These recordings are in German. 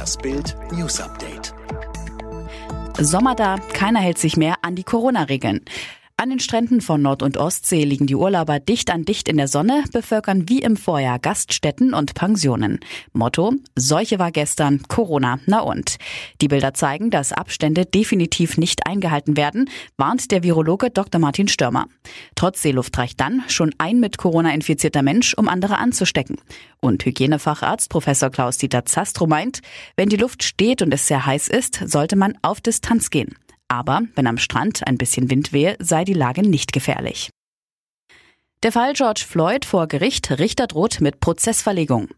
Das Bild News Update. Sommer da, keiner hält sich mehr an die Corona-Regeln. An den Stränden von Nord- und Ostsee liegen die Urlauber dicht an dicht in der Sonne, bevölkern wie im Vorjahr Gaststätten und Pensionen. Motto, Seuche war gestern, Corona, na und. Die Bilder zeigen, dass Abstände definitiv nicht eingehalten werden, warnt der Virologe Dr. Martin Störmer. Trotz Seeluft reicht dann schon ein mit Corona infizierter Mensch, um andere anzustecken. Und Hygienefacharzt Professor Klaus-Dieter Zastro meint, wenn die Luft steht und es sehr heiß ist, sollte man auf Distanz gehen. Aber wenn am Strand ein bisschen Wind wehe, sei die Lage nicht gefährlich. Der Fall George Floyd vor Gericht, Richter droht mit Prozessverlegung.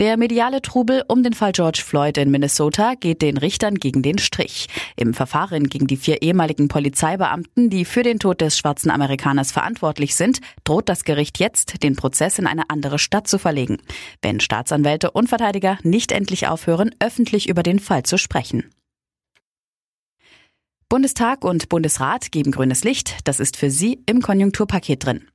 Der mediale Trubel um den Fall George Floyd in Minnesota geht den Richtern gegen den Strich. Im Verfahren gegen die vier ehemaligen Polizeibeamten, die für den Tod des schwarzen Amerikaners verantwortlich sind, droht das Gericht jetzt, den Prozess in eine andere Stadt zu verlegen, wenn Staatsanwälte und Verteidiger nicht endlich aufhören, öffentlich über den Fall zu sprechen. Bundestag und Bundesrat geben grünes Licht. Das ist für Sie im Konjunkturpaket drin.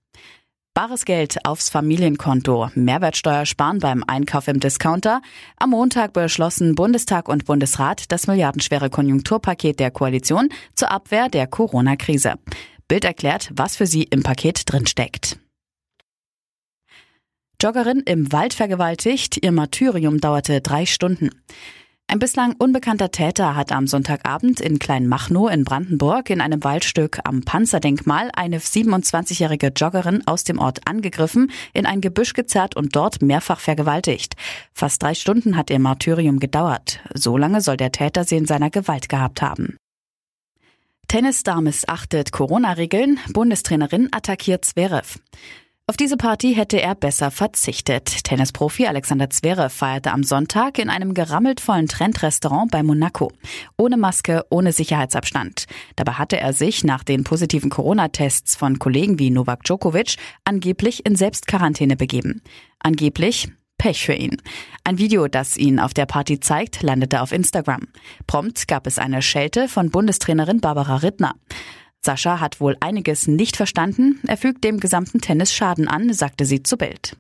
Bares Geld aufs Familienkonto, Mehrwertsteuer sparen beim Einkauf im Discounter. Am Montag beschlossen Bundestag und Bundesrat das milliardenschwere Konjunkturpaket der Koalition zur Abwehr der Corona-Krise. Bild erklärt, was für sie im Paket drinsteckt. Joggerin im Wald vergewaltigt, ihr Martyrium dauerte drei Stunden. Ein bislang unbekannter Täter hat am Sonntagabend in Kleinmachnow in Brandenburg in einem Waldstück am Panzerdenkmal eine 27-jährige Joggerin aus dem Ort angegriffen, in ein Gebüsch gezerrt und dort mehrfach vergewaltigt. Fast drei Stunden hat ihr Martyrium gedauert. So lange soll der Täter sie in seiner Gewalt gehabt haben. Tennisstar missachtet Corona-Regeln, Bundestrainerin attackiert Zverev. Auf diese Party hätte er besser verzichtet. Tennisprofi Alexander Zverev feierte am Sonntag in einem gerammelt vollen Trendrestaurant bei Monaco. Ohne Maske, ohne Sicherheitsabstand. Dabei hatte er sich nach den positiven Corona-Tests von Kollegen wie Novak Djokovic angeblich in Selbstquarantäne begeben. Angeblich Pech für ihn. Ein Video, das ihn auf der Party zeigt, landete auf Instagram. Prompt gab es eine Schelte von Bundestrainerin Barbara Rittner. Sascha hat wohl einiges nicht verstanden. Er fügt dem gesamten Tennis Schaden an, sagte sie zu Bild.